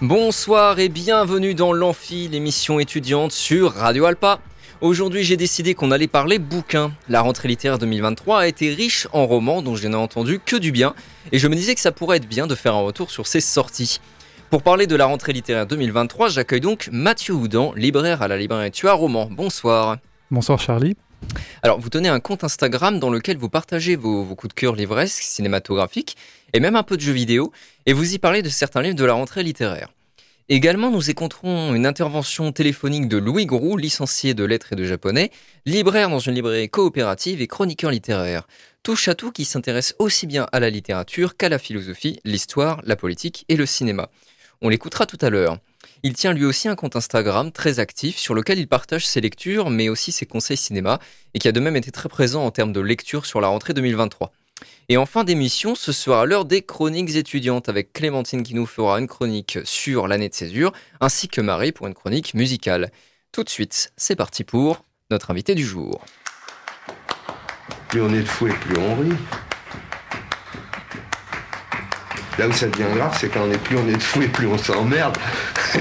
Bonsoir et bienvenue dans l'Amphi, l'émission étudiante sur Radio Alpa. Aujourd'hui, j'ai décidé qu'on allait parler bouquins. La rentrée littéraire 2023 a été riche en romans dont je n'ai entendu que du bien, et je me disais que ça pourrait être bien de faire un retour sur ces sorties. Pour parler de la rentrée littéraire 2023, j'accueille donc Mathieu Houdan, libraire à la librairie Tu as roman. Bonsoir. Bonsoir Charlie. Alors, vous tenez un compte Instagram dans lequel vous partagez vos, coups de cœur livresques, cinématographiques, et même un peu de jeux vidéo, et vous y parlez de certains livres de la rentrée littéraire. Également, nous écouterons une intervention téléphonique de Louis Grou, licencié de lettres et de japonais, libraire dans une librairie coopérative et chroniqueur littéraire. Touche à tout qui s'intéresse aussi bien à la littérature qu'à la philosophie, l'histoire, la politique et le cinéma. On l'écoutera tout à l'heure. Il tient lui aussi un compte Instagram très actif sur lequel il partage ses lectures mais aussi ses conseils cinéma et qui a de même été très présent en termes de lecture sur la rentrée 2023. Et en fin d'émission, ce sera l'heure des chroniques étudiantes avec Clémentine qui nous fera une chronique sur l'année de césure, ainsi que Marie pour une chronique musicale. Tout de suite, c'est parti pour notre invité du jour. Plus on est de. Là où ça devient grave, c'est quand on est plus on est de fou et plus on s'emmerde.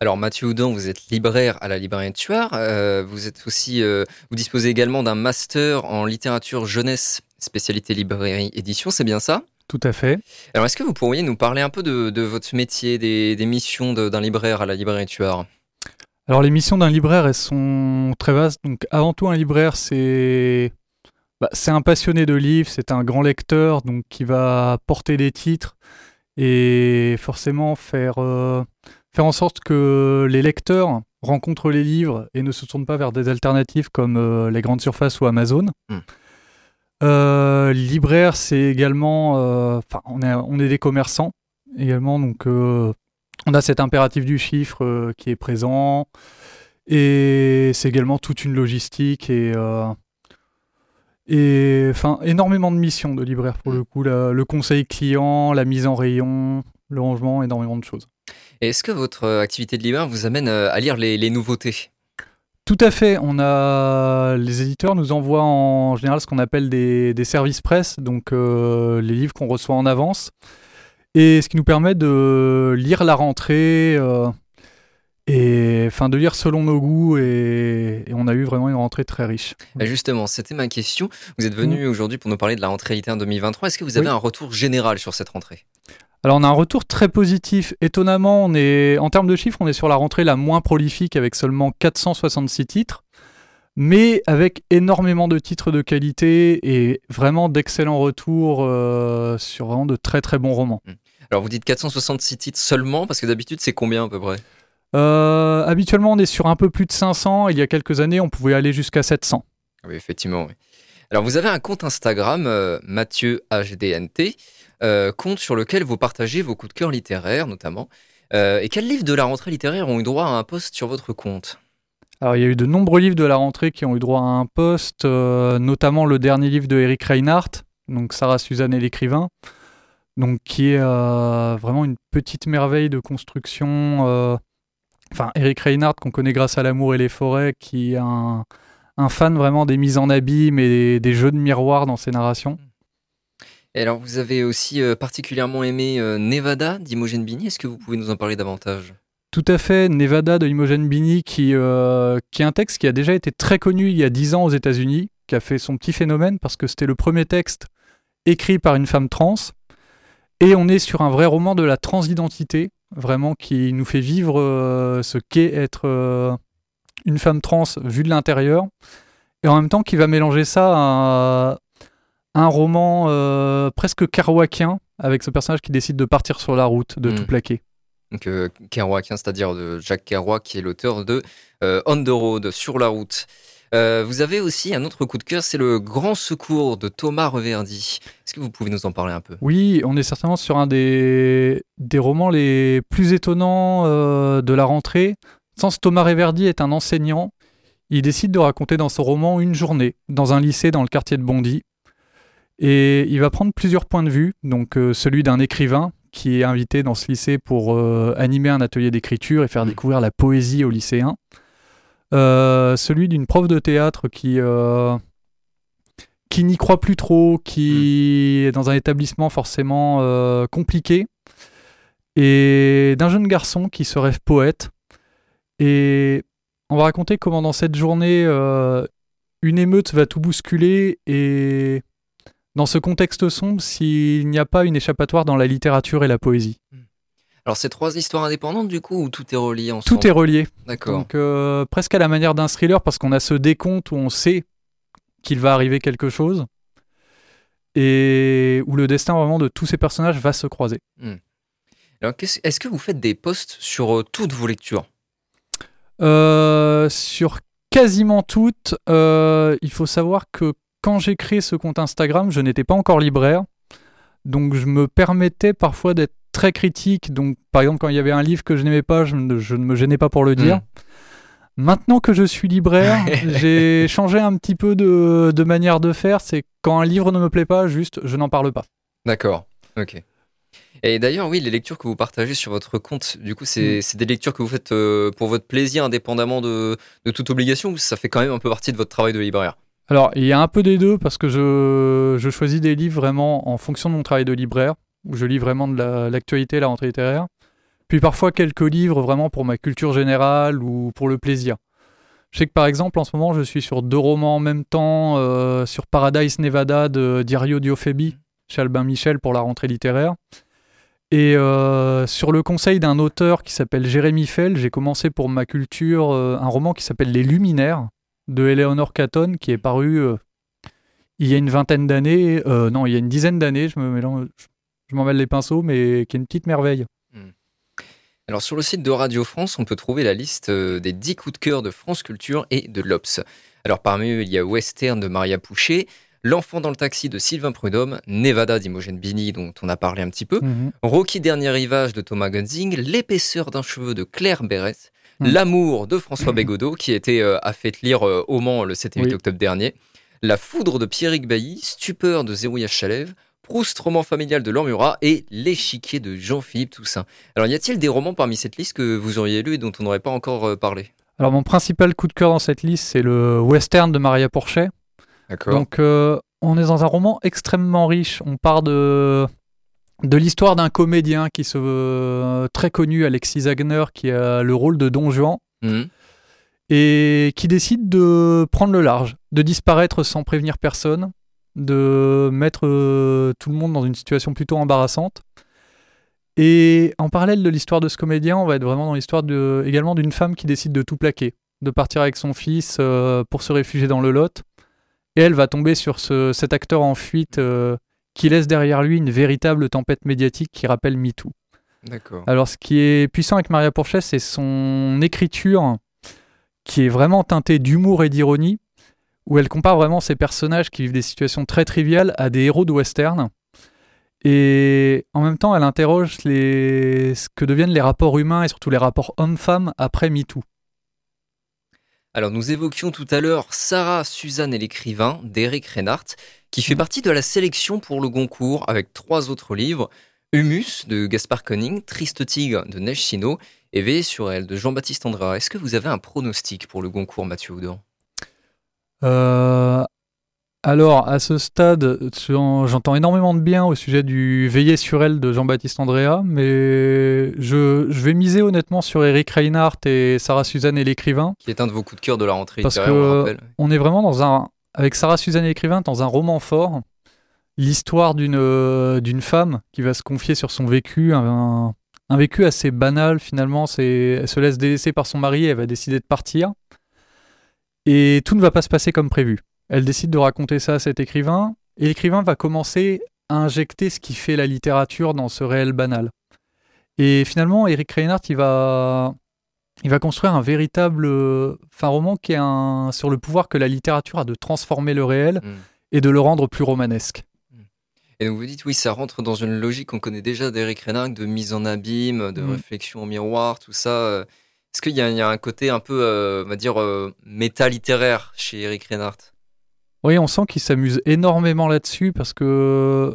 Alors Mathieu Houdon, vous êtes libraire à la librairie Tuard. Euh, vous êtes aussi, euh, vous disposez également d'un master en littérature jeunesse, spécialité librairie édition. C'est bien ça? Tout à fait. Alors est-ce que vous pourriez nous parler un peu de, votre métier, des, missions d'un libraire à la librairie Tuard? Alors les missions d'un libraire, elles sont très vastes. Donc avant tout, un libraire, c'est bah, c'est un passionné de livres, c'est un grand lecteur, donc qui va porter des titres et forcément faire euh, faire en sorte que les lecteurs rencontrent les livres et ne se tournent pas vers des alternatives comme euh, les grandes surfaces ou Amazon. Hmm. Euh, libraire, c'est également, enfin, on, est, on est des commerçants également, donc on a cet impératif du chiffre qui est présent et c'est également toute une logistique et et enfin énormément de missions de libraire pour hmm. le coup, le conseil client, la mise en rayon, le rangement, énormément de choses. Est-ce que votre euh, activité de libraire vous amène euh, à lire les, nouveautés? Tout à fait. On a les éditeurs nous envoient en général ce qu'on appelle des, services presse, donc euh, les livres qu'on reçoit en avance, et ce qui nous permet de lire la rentrée et enfin de lire selon nos goûts. Et, on a eu vraiment une rentrée très riche. Bah, justement, c'était ma question. Vous êtes venu mmh. aujourd'hui pour nous parler de la rentrée littéraire 2023. Est-ce que vous avez un retour général sur cette rentrée? Alors on a un retour très positif. Étonnamment, on est en termes de chiffres, on est sur la rentrée la moins prolifique avec seulement 466 titres, mais avec énormément de titres de qualité et vraiment d'excellents retours euh, sur vraiment de très très bons romans. Hmm. Alors vous dites 466 titres seulement parce que d'habitude c'est combien à peu près? Euh, Habituellement on est sur un peu plus de 500. Il y a quelques années on pouvait aller jusqu'à 700. Oui effectivement. Oui. Alors vous avez un compte Instagram euh, Mathieu HDNT. Euh, compte sur lequel vous partagez vos coups de cœur littéraires notamment. Euh, et quels livres de la rentrée littéraire ont eu droit à un post sur votre compte? Alors, il y a eu de nombreux livres de la rentrée qui ont eu droit à un post, notamment le dernier livre de Eric Reinhardt, donc Sarah Suzanne et l'écrivain, donc qui est vraiment une petite merveille de construction. Enfin, Eric Reinhardt, qu'on connaît grâce à L'amour et les forêts, qui est un, fan vraiment des mises en abîme et des jeux de miroir dans ses narrations. Et alors, vous avez aussi euh, particulièrement aimé euh, Nevada d'Imogen Bini. Est-ce que vous pouvez nous en parler davantage? Tout à fait. Nevada de Imogen Bini, qui, euh, qui est un texte qui a déjà été très connu il y a dix ans aux États-Unis, qui a fait son petit phénomène parce que c'était le premier texte écrit par une femme trans. Et on est sur un vrai roman de la transidentité, vraiment qui nous fait vivre ce qu'est être une femme trans vue de l'intérieur. Et en même temps, qui va mélanger ça à un roman euh, presque kerouacien avec ce personnage qui décide de partir sur la route, de tout hmm. plaquer. Donc euh, kerouacien, c'est-à-dire de Jacques Kerouac, qui est l'auteur de euh, On the Road, sur la route. Vous avez aussi un autre coup de cœur, c'est le Grand Secours de Thomas Reverdy. Est-ce que vous pouvez nous en parler un peu? Oui, on est certainement sur un des, des romans les plus étonnants de la rentrée. Sans Thomas Reverdy est un enseignant. Il décide de raconter dans son roman une journée dans un lycée dans le quartier de Bondy. Et il va prendre plusieurs points de vue, donc euh, celui d'un écrivain qui est invité dans ce lycée pour euh, animer un atelier d'écriture et faire découvrir la poésie aux lycéens. Euh, celui d'une prof de théâtre qui, qui n'y croit plus trop, qui mmh. est dans un établissement forcément compliqué. et d'un jeune garçon qui se rêve poète. Et on va raconter comment dans cette journée, euh, une émeute va tout bousculer et dans ce contexte sombre, s'il n'y a pas une échappatoire dans la littérature et la poésie. Alors c'est trois histoires indépendantes du coup ou tout est relié ensemble? Tout est relié. D'accord. Donc euh, presque à la manière d'un thriller parce qu'on a ce décompte où on sait qu'il va arriver quelque chose et où le destin vraiment de tous ces personnages va se croiser. Alors qu'est-ce- est-ce que vous faites des posts sur euh, toutes vos lectures? Euh, sur quasiment toutes, il faut savoir que quand j'ai créé ce compte Instagram, je n'étais pas encore libraire. Donc je me permettais parfois d'être très critique. Donc par exemple, quand il y avait un livre que je n'aimais pas, je ne, je ne me gênais pas pour le dire. Maintenant que je suis libraire, j'ai changé un petit peu de, de manière de faire. C'est quand un livre ne me plaît pas, juste je n'en parle pas. D'accord. Ok. Et d'ailleurs, oui, les lectures que vous partagez sur votre compte, du coup, c'est c'est des lectures que vous faites euh, pour votre plaisir, indépendamment de, de toute obligation, ou ça fait quand même un peu partie de votre travail de libraire? Alors, il y a un peu des deux parce que je, je choisis des livres vraiment en fonction de mon travail de libraire, où je lis vraiment de la- l'actualité, la, rentrée littéraire. Puis parfois quelques livres vraiment pour ma culture générale ou pour le plaisir. Je sais que par exemple, en ce moment, je suis sur deux romans en même temps, euh, sur Paradise Nevada de Diario Diophébi, chez Albin Michel pour la rentrée littéraire. Et euh, sur le conseil d'un auteur qui s'appelle Jérémy Fell, j'ai commencé pour ma culture euh, un roman qui s'appelle Les Luminaires de Eleanor Catton qui est paru il y a une vingtaine d'années, non, il y a une dizaine d'années, je me mélange, je m'en mêle les pinceaux, mais qui est une petite merveille. Alors, sur le site de Radio France, on peut trouver la liste euh, des 10 coups de cœur de France Culture et de l'Obs. Alors, parmi eux, il y a Western de Maria Pouchet, L'enfant dans le taxi de Sylvain Prudhomme, Nevada d'Imogen Bini, dont on a parlé un petit peu, Rocky Dernier Rivage de Thomas Gunzing, L'épaisseur d'un cheveu de Claire Berès, Mm. L'amour de François Bégodeau, qui été euh, a fait lire euh, au Mans le 7 et 8 Oui. octobre dernier, La foudre de Pierrick Bailly, Stupeur de Zérouillage Chalève, Proust, roman familial de Lormura et L'échiquier de Jean-Philippe Toussaint. Alors, y a-t-il des romans parmi cette liste que vous auriez lu et dont on n'aurait pas encore euh, parlé? Alors mon principal coup de cœur dans cette liste, c'est le western de Maria Porchet. D'accord. Donc euh, on est dans un roman extrêmement riche. On part de de l'histoire d'un comédien qui se veut très connu, Alexis Wagner, qui a le rôle de Don Juan Mhm. et qui décide de prendre le large, de disparaître sans prévenir personne, de mettre euh, tout le monde dans une situation plutôt embarrassante. Et en parallèle de l'histoire de ce comédien, on va être vraiment dans l'histoire de, également d'une femme qui décide de tout plaquer, de partir avec son fils euh, pour se réfugier dans le Lot. Et elle va tomber sur ce- cet acteur en fuite euh, qui laisse derrière lui une véritable tempête médiatique qui rappelle MeToo. D'accord. Alors, ce qui est puissant avec Maria Porchet, c'est son écriture qui est vraiment teintée d'humour et d'ironie, où elle compare vraiment ces personnages qui vivent des situations très triviales à des héros de western. Et en même temps, elle interroge les... ce que deviennent les rapports humains et surtout les rapports hommes-femmes après MeToo. Alors, nous évoquions tout à l'heure Sarah, Suzanne et l'écrivain d'Éric Reinhardt, qui fait Mhm. partie de la sélection pour le Goncourt avec trois autres livres Humus de Gaspard Koenig, Triste Tigre de Neige Sino et Veillez sur elle de Jean-Baptiste Andrea. Est-ce que vous avez un pronostic pour le Goncourt, Mathieu Houdon? Euh, alors, à ce stade, j'en- j'entends énormément de bien au sujet du Veiller sur elle de Jean-Baptiste Andrea, mais je, je vais miser honnêtement sur Eric Reinhardt et Sarah Suzanne et l'écrivain. Qui est un de vos coups de cœur de la rentrée Parce littéraire, on rappelle. Est vraiment dans un, avec Sarah Suzanne et l'écrivain, dans un roman fort. L'histoire d'une euh, d'une femme qui va se confier sur son vécu, un, un vécu assez banal finalement. C'est, elle se laisse délaisser par son mari, elle va décider de partir. Et tout ne va pas se passer comme prévu. Elle décide de raconter ça à cet écrivain, et l'écrivain va commencer à injecter ce qui fait la littérature dans ce réel banal. Et finalement, Eric Reinhardt, il va, il va construire un véritable euh, enfin, roman qui est un, sur le pouvoir que la littérature a de transformer le réel Mm. et de le rendre plus romanesque. Et donc vous dites, oui, ça rentre dans une logique qu'on connaît déjà d'Éric Reinhardt, de mise en abîme, de Mm. réflexion au miroir, tout ça. Euh. Est-ce qu'il y, a- il y a un côté un peu, euh, on va dire, euh, méta-littéraire chez Éric Reinhardt? Oui, on sent qu'il s'amuse énormément là-dessus parce que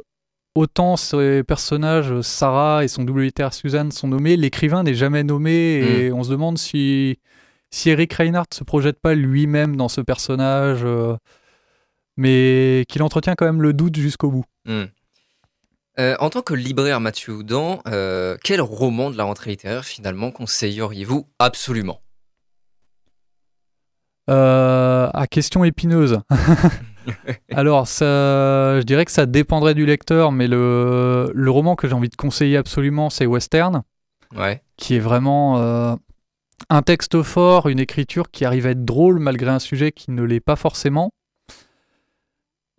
autant ces personnages, Sarah et son double littéraire Suzanne, sont nommés, l'écrivain n'est jamais nommé et on se demande si, si Eric Reinhardt se projette pas lui-même dans ce personnage, euh, mais qu'il entretient quand même le doute jusqu'au bout. Hmm. Euh, en tant que libraire Mathieu Houdan, euh, quel roman de la rentrée littéraire finalement conseilleriez-vous absolument? Euh, à question épineuse. Alors, ça, je dirais que ça dépendrait du lecteur, mais le, le roman que j'ai envie de conseiller absolument, c'est Western, Ouais. qui est vraiment euh, un texte fort, une écriture qui arrive à être drôle malgré un sujet qui ne l'est pas forcément.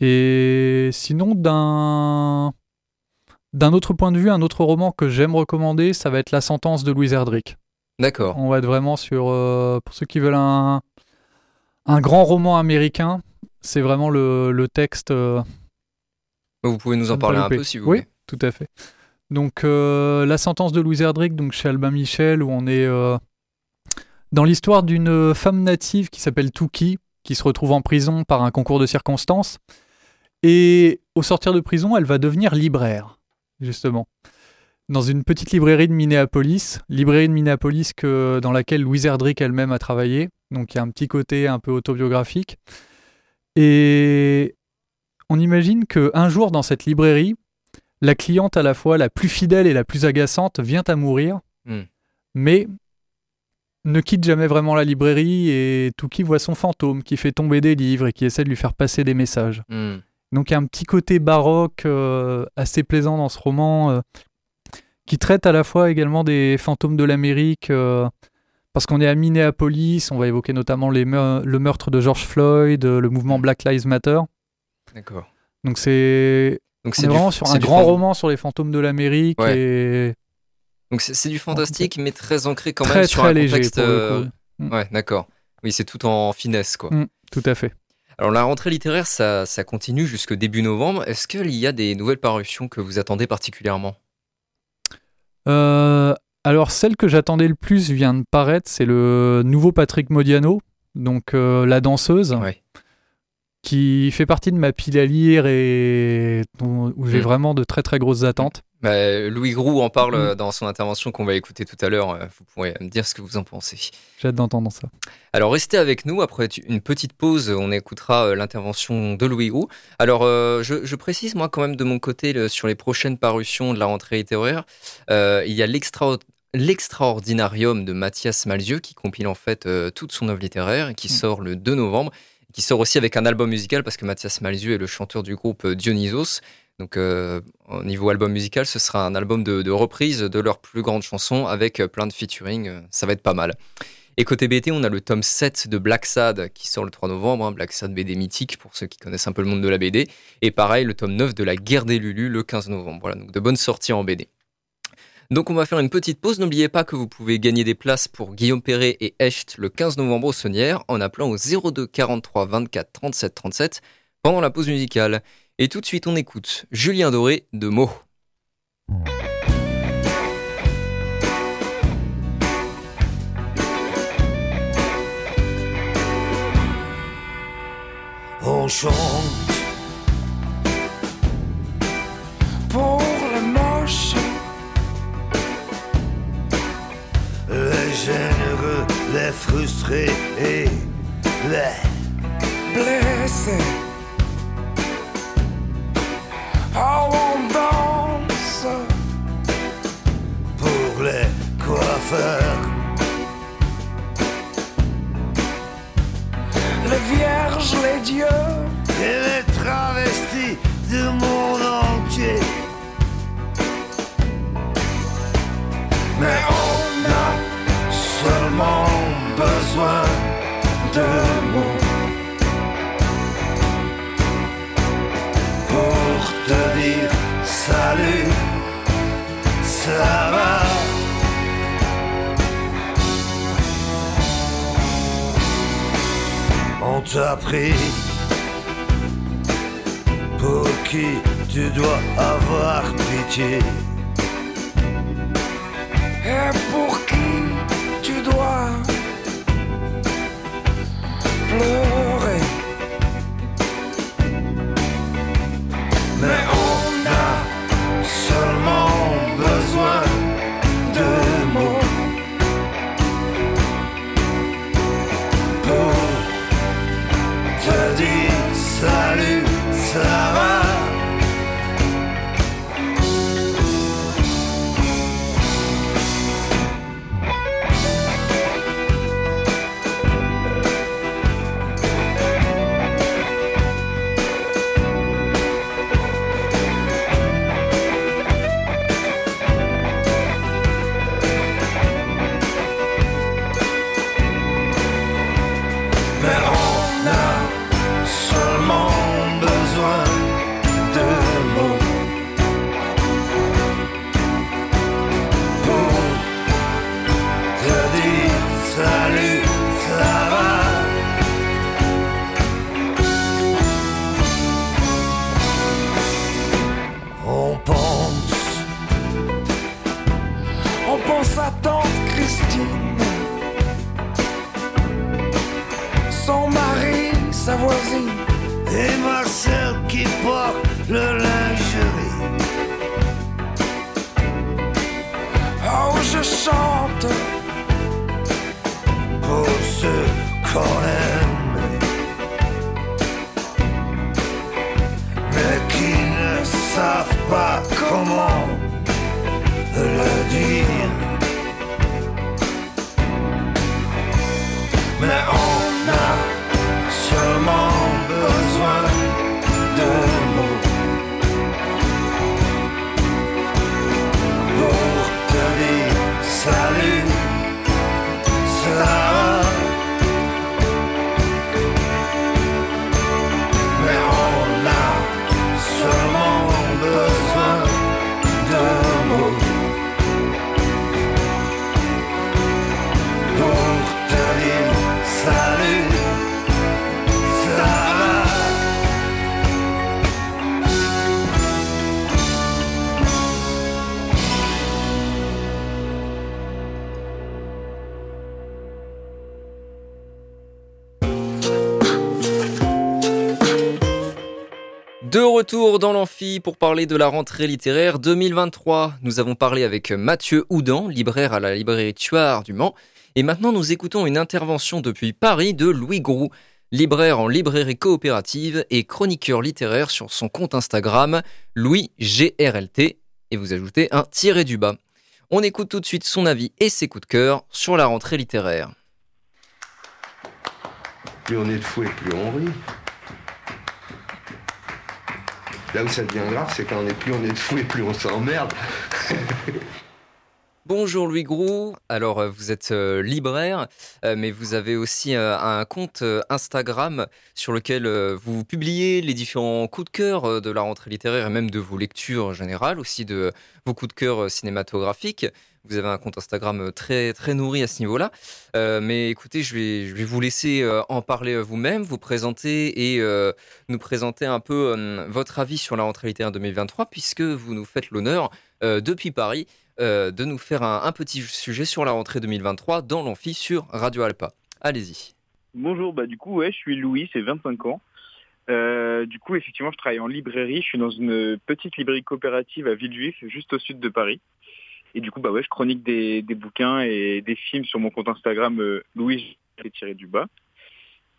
Et sinon, d'un d'un autre point de vue, un autre roman que j'aime recommander, ça va être La sentence de Louise Erdrich. D'accord. On va être vraiment sur. euh, pour ceux qui veulent un, un grand roman américain, c'est vraiment le, le texte. euh, Vous pouvez nous en parler un peu si vous Oui, voulez. tout à fait. Donc, euh, La sentence de Louise Erdrich, donc chez Albin Michel, où on est dans l'histoire d'une femme native qui s'appelle Touki, qui se retrouve en prison par un concours de circonstances. Et au sortir de prison, elle va devenir libraire, justement. Dans une petite librairie de Minneapolis, librairie de Minneapolis que, dans laquelle Louise Erdrich elle-même a travaillé. Donc il y a un petit côté un peu autobiographique. Et on imagine qu'un jour dans cette librairie, la cliente à la fois la plus fidèle et la plus agaçante vient à mourir, Hmm. mais ne quitte jamais vraiment la librairie et Touki voit son fantôme qui fait tomber des livres et qui essaie de lui faire passer des messages. Hmm. Donc il y a un petit côté baroque euh, assez plaisant dans ce roman euh, qui traite à la fois également des fantômes de l'Amérique euh, parce qu'on est à Minneapolis, on va évoquer notamment les meur- le meurtre de George Floyd, le mouvement Black Lives Matter. D'accord. Donc c'est vraiment sur un grand roman sur les fantômes de l'Amérique Ouais. et Donc c'est du fantastique, mais très ancré quand très même sur très un léger contexte. euh, coup. Ouais, d'accord. Oui, c'est tout en finesse, quoi. Mm, tout à fait. Alors la rentrée littéraire, ça, ça continue jusque début novembre. Est-ce qu'il y a des nouvelles parutions que vous attendez particulièrement? Euh, alors celle que j'attendais le plus vient de paraître, c'est le nouveau Patrick Modiano, donc euh, la danseuse, Ouais. qui fait partie de ma pile à lire et où j'ai Mm. vraiment de très très grosses attentes. Bah, Louis Groux en parle Mm. dans son intervention qu'on va écouter tout à l'heure. Euh, Vous pourrez me dire ce que vous en pensez. J'ai hâte d'entendre ça. Alors restez avec nous, après une petite pause, on écoutera euh, l'intervention de Louis Roux. Alors euh, je, je précise moi quand même de mon côté le- sur les prochaines parutions de la rentrée littéraire, euh, il y a l'extra l'extraordinarium de Mathias Malzieu qui compile en fait euh, toute son œuvre littéraire et qui sort le 2 novembre, qui sort aussi avec un album musical parce que Mathias Malzieu est le chanteur du groupe Dionysos. Donc euh, au niveau album musical, ce sera un album de, reprise de leurs plus grandes chansons avec euh, plein de featuring, euh, ça va être pas mal. Et côté BT, on a le tome 7 de Black Sad qui sort le 3 novembre, hein, Black Sad BD mythique pour ceux qui connaissent un peu le monde de la BD. Et pareil, le tome 9 de La Guerre des Lulus le 15 novembre. Voilà, donc de bonnes sorties en BD. Donc on va faire une petite pause. N'oubliez pas que vous pouvez gagner des places pour Guillaume Perret et Echt le 15 novembre au Saunière en appelant au 02 43 24 37 37 pendant la pause musicale. Et tout de suite, on écoute Julien Doré de Mo. On chante pour les moches, les généreux, les frustrés et les retour dans l'amphi pour parler de la rentrée littéraire 2023. Nous avons parlé avec Mathieu Houdan, libraire à la librairie Tuard du Mans. Et maintenant, nous écoutons une intervention depuis Paris de Louis Groux, libraire en librairie coopérative et chroniqueur littéraire sur son compte Instagram Louis GRLT. Et vous ajoutez un tiré du bas. On écoute tout de suite son avis et ses coups de cœur sur la rentrée littéraire. Plus on est de fou et plus on rit. Là où ça devient grave, c'est quand on est plus on est de fou et plus on s'emmerde. Bonjour Louis Groux, alors euh, vous êtes euh, libraire, euh, mais vous avez aussi un compte Instagram sur lequel vous publiez les différents coups de cœur de la rentrée littéraire et même de vos lectures en général, aussi de vos coups de cœur cinématographiques. Vous avez un compte Instagram très, très nourri à ce niveau-là. Mais écoutez, je vais, je vais vous laisser en parler vous-même, vous présenter et nous présenter un peu votre avis sur la rentrée littéraire 2023, puisque vous nous faites l'honneur, depuis Paris, euh, de nous faire un, petit sujet sur la rentrée 2023 dans l'amphi sur Radio Alpa. Allez-y. Bonjour, bah du coup ouais, je suis Louis, j'ai 25 ans. Euh, du coup effectivement je travaille en librairie, je suis dans une petite librairie coopérative à Villejuif, juste au sud de Paris. Et du coup bah ouais, je chronique des, bouquins et des films sur mon compte Instagram euh, Louis tiré du bas.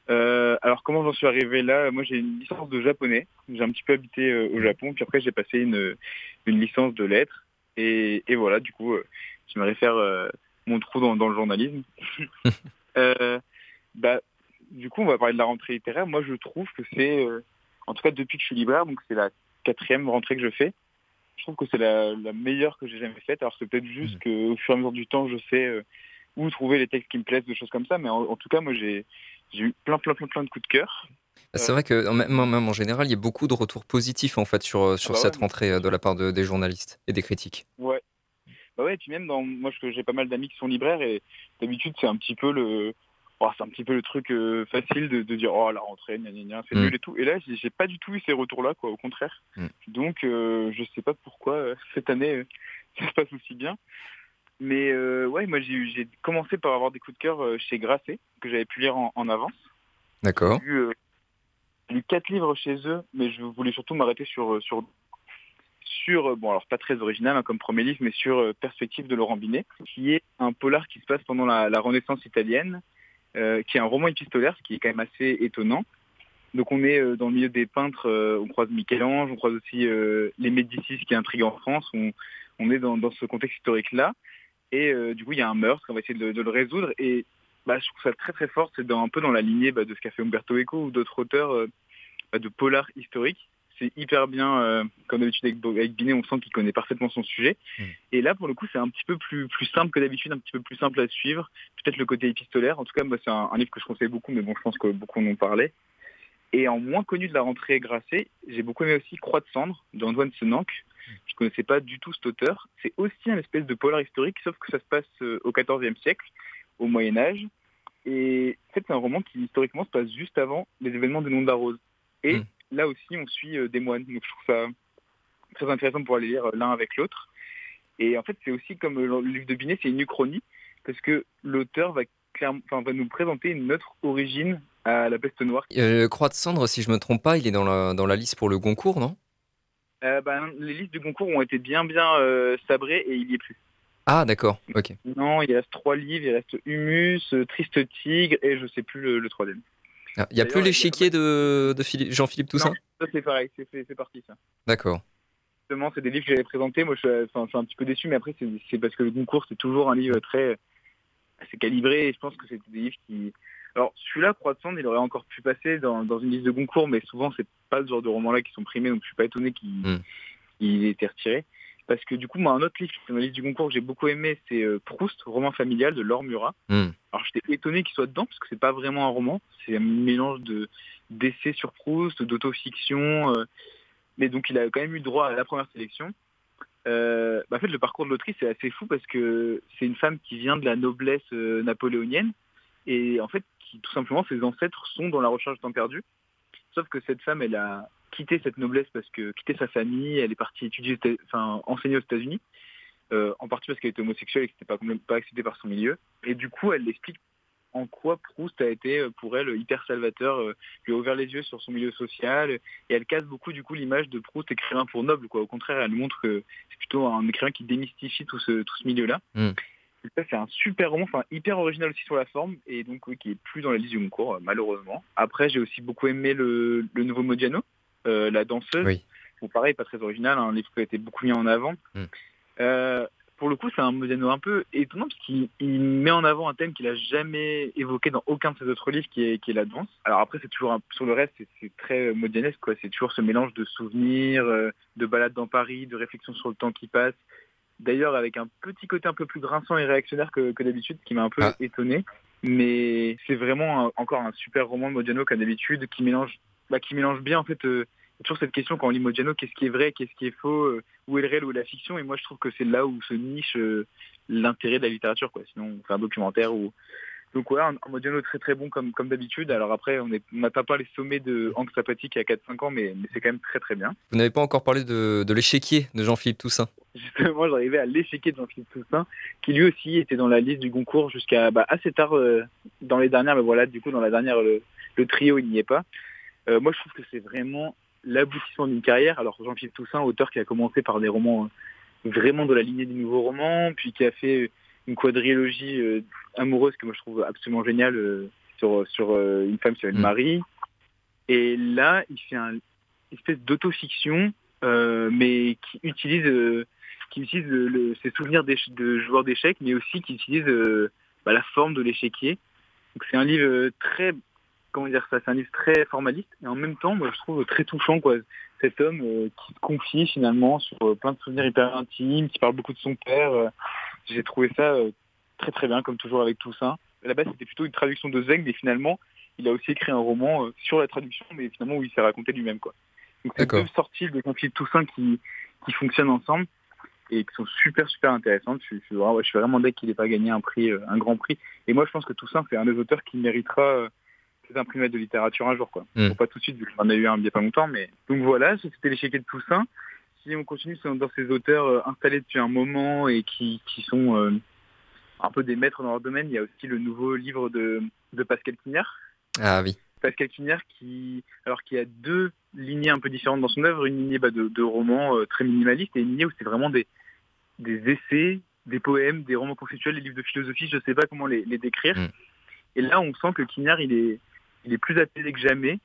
Euh, alors comment j'en suis arrivé là? Moi j'ai une licence de japonais, j'ai un petit peu habité au Japon, puis après j'ai passé une, une licence de lettres. Et, et voilà, du coup, euh, j'aimerais faire euh, mon trou dans, dans le journalisme. Euh, bah, du coup, on va parler de la rentrée littéraire. Moi, je trouve que c'est, en tout cas depuis que je suis libraire, donc c'est la quatrième rentrée que je fais. Je trouve que c'est la, la meilleure que j'ai jamais faite. Alors c'est peut-être juste qu'au fur et à mesure du temps, je sais euh, où trouver les textes qui me plaisent, des choses comme ça. Mais en, en tout cas, moi, j'ai eu plein, plein, plein, plein de coups de cœur. C'est vrai que même, en général, il y a beaucoup de retours positifs en fait sur, euh, sur bah ouais, cette rentrée euh, de la part de- des journalistes et des critiques. Ouais. Bah ouais, et puis même dans moi je- j'ai pas mal d'amis qui sont libraires et d'habitude c'est un petit peu le oh, c'est un petit peu le truc euh, facile de, de dire oh la rentrée gna gna gna c'est Mm. nul et tout et là j'ai pas du tout eu ces retours là quoi au contraire. Mm. Donc euh, je sais pas pourquoi euh, cette année euh, ça se passe aussi bien. Mais euh, ouais, moi j'ai commencé par avoir des coups de cœur euh, chez Grasset que j'avais pu lire en, en avance. D'accord. J'ai lu, euh, j'ai lu quatre livres chez eux, mais je voulais surtout m'arrêter sur euh, sur sur euh, bon alors pas très original hein, comme premier livre, mais sur euh, Perspective de Laurent Binet, qui est un polar qui se passe pendant la, la Renaissance italienne, euh, qui est un roman épistolaire, ce qui est quand même assez étonnant. Donc on est dans le milieu des peintres, on croise Michel-Ange, on croise aussi les Médicis qui intriguent en France, on, on est dans, dans ce contexte historique-là. Et du coup, il y a un meurtre, on va essayer de, de le résoudre. Et bah, je trouve ça très très fort, c'est dans, un peu dans la lignée bah, de ce qu'a fait Umberto Eco ou d'autres auteurs euh, bah, de polar historique. C'est hyper bien, euh, comme d'habitude avec, Binet, on sent qu'il connaît parfaitement son sujet. Mm. Et là, pour le coup, c'est un petit peu plus, plus simple que d'habitude, un petit peu plus simple à suivre. Peut-être le côté épistolaire. En tout cas, moi, c'est un, un livre que je conseille beaucoup, mais bon, je pense que beaucoup en ont parlé. Et en moins connu de la rentrée Grasset, j'ai beaucoup aimé aussi Croix de cendre d'Antoine Senanque. Je connaissais pas du tout cet auteur. C'est aussi un espèce de polar historique, sauf que ça se passe euh, au XIVe siècle, au Moyen Âge. Et en fait, c'est un roman qui historiquement se passe juste avant les événements du Nom de la Rose. Et Mm. là aussi, on suit euh, des moines. Donc je trouve ça très intéressant de pouvoir les lire euh, l'un avec l'autre. Et en fait, c'est aussi comme euh, le livre de Binet, c'est une uchronie, parce que l'auteur va, clairement- va nous présenter une autre origine à La Peste Noire. Euh, Croix de Cendre, si je me trompe pas, il est dans la, dans la liste pour le Goncourt, non? Euh, ben, les listes du concours ont été bien bien euh, sabrées et il y est plus. Ah, d'accord, ok. Non, il reste trois livres, il reste Humus, euh, Triste Tigre et je sais plus le, le troisième. Ah, Il y a plus l'échiquier de, de Philippe- Jean-Philippe Toussaint Ça c'est pareil, c'est parti ça. D'accord. Justement, c'est des livres que j'avais présentés. Moi, je suis, enfin, je suis un petit peu déçu, mais après, c'est parce que le concours, c'est toujours un livre très assez calibré. Et je pense que c'est des livres qui. Alors, celui-là, Croix de Cendre, il aurait encore pu passer dans, dans une liste de concours, mais souvent, c'est pas ce genre de romans-là qui sont primés, donc je suis pas étonné qu'il Mm. il ait été retiré. Parce que du coup, moi, un autre livre qui est dans la liste du concours que j'ai beaucoup aimé, c'est euh, Proust, roman familial de Laure Murat. Hmm. Alors j'étais étonné qu'il soit dedans parce que c'est pas vraiment un roman, c'est un mélange de d'essais sur Proust, d'autofiction. euh, mais donc il a quand même eu droit à la première sélection. Euh, bah, en fait, le parcours de l'autrice c'est assez fou parce que c'est une femme qui vient de la noblesse euh, napoléonienne et en fait, qui tout simplement ses ancêtres sont dans la recherche du temps perdu. Sauf que cette femme, elle a quitté cette noblesse parce que quitté sa famille, elle est partie étudier, enfin enseigner aux États-Unis. euh, en partie parce qu'elle était homosexuelle et que c'était pas, pas accepté par son milieu. Et du coup, elle explique en quoi Proust a été euh, pour elle hyper salvateur, euh, lui a ouvert les yeux sur son milieu social et elle casse beaucoup du coup l'image de Proust écrivain pour noble quoi. Au contraire, elle montre que c'est plutôt un écrivain qui démystifie tout ce tout ce milieu-là. Mm. Et ça c'est un super roman, enfin hyper original aussi sur la forme et donc oui, qui est plus dans la liste du concours euh, malheureusement. Après, j'ai aussi beaucoup aimé le, le nouveau Modiano, euh, la danseuse. Oui. Bon, pareil, pas très original, hein, un livre qui a été beaucoup mis en avant. Mm. Euh, pour le coup, c'est un Modiano un peu étonnant parce qu'il il met en avant un thème qu'il a jamais évoqué dans aucun de ses autres livres, qui est, qui est la danse. Alors après, c'est toujours un- sur le reste, c'est- très modianesque, quoi. C'est toujours ce mélange de souvenirs, euh, de balades dans Paris, de réflexions sur le temps qui passe. D'ailleurs, avec un petit côté un peu plus grinçant et réactionnaire que, que d'habitude, qui m'a un peu Ah. étonné. Mais c'est vraiment un- encore un super roman de Modiano comme d'habitude, qui mélange, bah, qui mélange bien en fait. euh, toujours cette question quand on lit Modiano, qu'est-ce qui est vrai, qu'est-ce qui est faux, euh, où est le réel, où est la fiction. Et moi, je trouve que c'est là où se niche euh, l'intérêt de la littérature. Quoi. Sinon, on fait un documentaire ou donc ouais, un, un Modiano très très bon comme, comme d'habitude. Alors après, on n'atteint pas les sommets de Hank Sapati qui a 4-5 ans, mais, mais c'est quand même très très bien. Vous n'avez pas encore parlé de, de l'échiquier de Jean-Philippe Toussaint? Justement, j'arrivais à l'échiquier de Jean-Philippe Toussaint, qui lui aussi était dans la liste du concours jusqu'à bah, assez tard euh, dans les dernières. Mais voilà, du coup, dans la dernière, le, le trio, il n'y est pas. Euh, moi, je trouve que c'est vraiment l'aboutissement d'une carrière. Alors, Jean-Philippe Toussaint, auteur qui a commencé par des romans euh, vraiment de la lignée du nouveau roman, puis qui a fait une quadrilogie euh, amoureuse que moi je trouve absolument géniale euh, sur, sur euh, une femme qui s'appelle Mm. Marie. Et là, il fait un, une espèce d'autofiction, euh, mais qui utilise, euh, qui utilise le- le- ses souvenirs de joueurs d'échecs, mais aussi qui utilise euh, bah, la forme de l'échiquier. Donc c'est un livre euh, très, comment dire ça, c'est un livre très formaliste, et en même temps, moi je trouve très touchant quoi. Cet homme euh, qui se confie finalement sur euh, plein de souvenirs hyper intimes, qui parle beaucoup de son père. euh, J'ai trouvé ça très très bien, comme toujours avec Toussaint. À la base, c'était plutôt une traduction de Zweig, mais finalement, il a aussi écrit un roman sur la traduction, mais finalement où il s'est raconté lui-même. quoi. Donc c'est deux sorties de conflits de Toussaint qui, qui fonctionnent ensemble et qui sont super super intéressantes. Je, suis- je, vraiment- je suis vraiment dès qu'il n'ait pas gagné un prix, un grand prix. Et moi, je pense que Toussaint, c'est un des auteurs qui méritera peut-être Nobel de littérature un jour. Quoi. Mm. Bon, pas tout de suite, vu qu'on en a eu un il n'y a pas longtemps. Mais... Donc voilà, c'était l'échiquier de Toussaint. Si on continue dans ces auteurs euh, installés depuis un moment et qui, qui sont euh, un peu des maîtres dans leur domaine, il y a aussi le nouveau livre de, de Pascal Quignard. Ah oui. Pascal Quignard qui, alors qui a deux lignées un peu différentes dans son œuvre, une lignée bah, de, de romans euh, très minimalistes et une lignée où c'est vraiment des, des essais, des poèmes, des romans conceptuels, des livres de philosophie, je ne sais pas comment les, les décrire. Mm. Et là, on sent que Quignard, il est, il est plus apaisé que jamais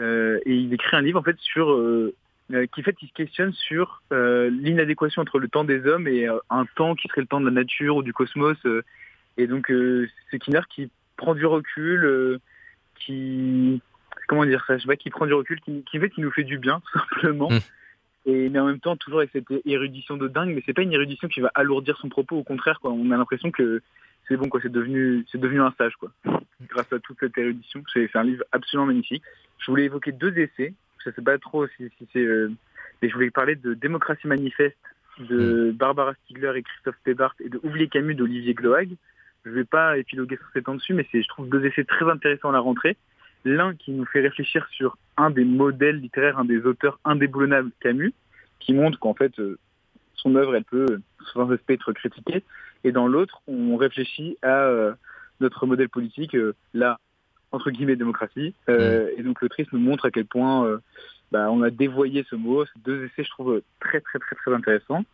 euh, et il écrit un livre en fait sur euh, euh, qui fait il se questionne sur euh, l'inadéquation entre le temps des hommes et un temps qui serait le temps de la nature ou du cosmos. et donc c'est Quignard qui prend du recul, qui comment dire ça, je sais pas, qui prend du recul, qui, qui fait qui nous fait du bien tout simplement. Mm. Et mais en même temps toujours avec cette érudition de dingue, mais c'est pas une érudition qui va alourdir son propos, au contraire quoi. On a l'impression que c'est bon quoi, c'est devenu c'est devenu un sage quoi. Grâce à toute cette érudition, c'est un livre absolument magnifique. Je voulais évoquer deux essais, je sais pas trop si, si c'est euh, mais je voulais parler de Démocratie manifeste de Barbara Stiegler et Christophe Pébart et de Oublier Camus d'Olivier Gloag. Je vais pas épiloguer sur ces temps dessus, mais c'est je trouve deux essais très intéressants à la rentrée. L'un qui nous fait réfléchir sur un des modèles littéraires, un des auteurs indéboulonnables Camus, qui montre qu'en fait euh, son œuvre elle peut euh, sans respect être critiquée, et dans l'autre on réfléchit à euh, notre modèle politique, euh, là entre guillemets démocratie. Euh, Et donc l'autrice nous montre à quel point bah, on a dévoyé ce mot. Ces deux essais, je trouve très très très très intéressants.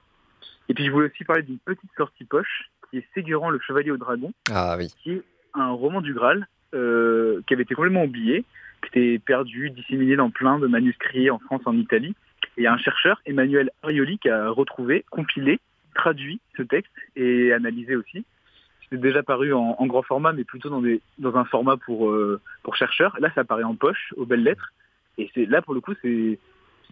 Et puis je voulais aussi parler d'une petite sortie poche qui est Ségurant le Chevalier au Dragon, Ah oui. qui est un roman du Graal euh, qui avait été complètement oublié, qui était perdu, disséminé dans plein de manuscrits en France, en Italie. Et il y a un chercheur, Emmanuel Arioli, qui a retrouvé, compilé, traduit ce texte et analysé aussi. C'était déjà paru en, en grand format, mais plutôt dans, des, dans un format pour, euh, pour chercheurs. Là, ça apparaît en poche, aux belles lettres. Et c'est là, pour le coup, c'est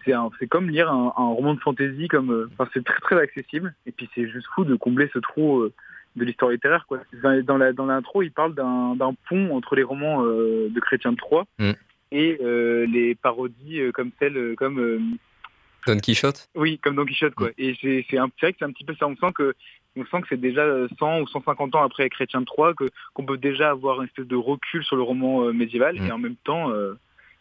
c'est c'est comme lire un, un roman de fantasy, comme, euh, enfin, c'est très très accessible. Et puis c'est juste fou de combler ce trou euh, de l'histoire littéraire. Quoi. Dans, dans la dans l'intro, il parle d'un pont entre les romans euh, de Chrétien de Troyes Mm. et euh, les parodies euh, comme celles comme euh, Don Quichotte? Oui, comme Don Quichotte, quoi. Et c'est vrai que c'est un petit peu ça. On sent que on sent que c'est déjà 100 ou 150 ans après Chrétien Troyes que qu'on peut déjà avoir une espèce de recul sur le roman euh, médiéval Mm. et en même temps, euh,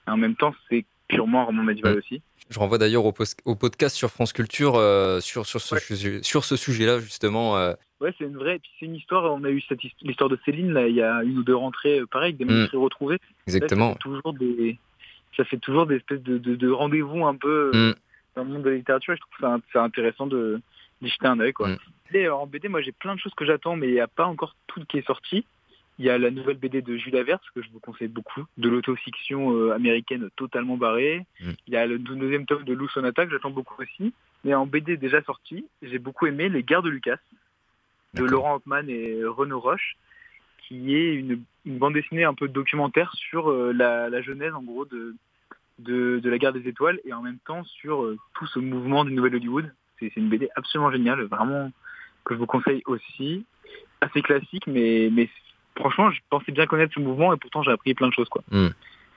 en même temps, c'est purement un roman médiéval Mm. aussi. Je renvoie d'ailleurs au, podcast sur France Culture euh, sur, sur ce, Ouais. sujet- sur ce sujet-là, justement. euh, Ouais, c'est une vraie. et puis c'est une histoire. On a eu l'histoire de Céline là, il y a une ou deux rentrées, euh, pareil, des manuscrits retrouvés. Là, exactement. ça fait toujours des, ça fait toujours des espèces de, de, de rendez-vous un peu euh, Mm. Dans le monde de la littérature. Et je trouve ça c'est intéressant de d'y jeter un œil, quoi. Et alors, en BD, moi, j'ai plein de choses que j'attends, mais il n'y a pas encore tout qui est sorti. Il y a la nouvelle BD de Jules Averse, que je vous conseille beaucoup, de l'autofiction euh, américaine totalement barrée. Mm. Il y a le deuxième tome de Lou Sonata, que j'attends beaucoup aussi. Mais en BD déjà sorti, j'ai beaucoup aimé Les Guerres de Lucas, de. Laurent Hoffman et Renaud Roche, qui est une, une bande dessinée un peu documentaire sur euh, la, la genèse, en gros, de, de, de la guerre des étoiles, et en même temps sur euh, tout ce mouvement du Nouvel Hollywood. C'est une BD absolument géniale, vraiment, que je vous conseille aussi. Assez classique, mais, mais franchement, je pensais bien connaître ce mouvement, et pourtant j'ai appris plein de choses, quoi. Mm.